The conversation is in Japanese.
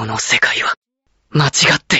この世界は、間違っている。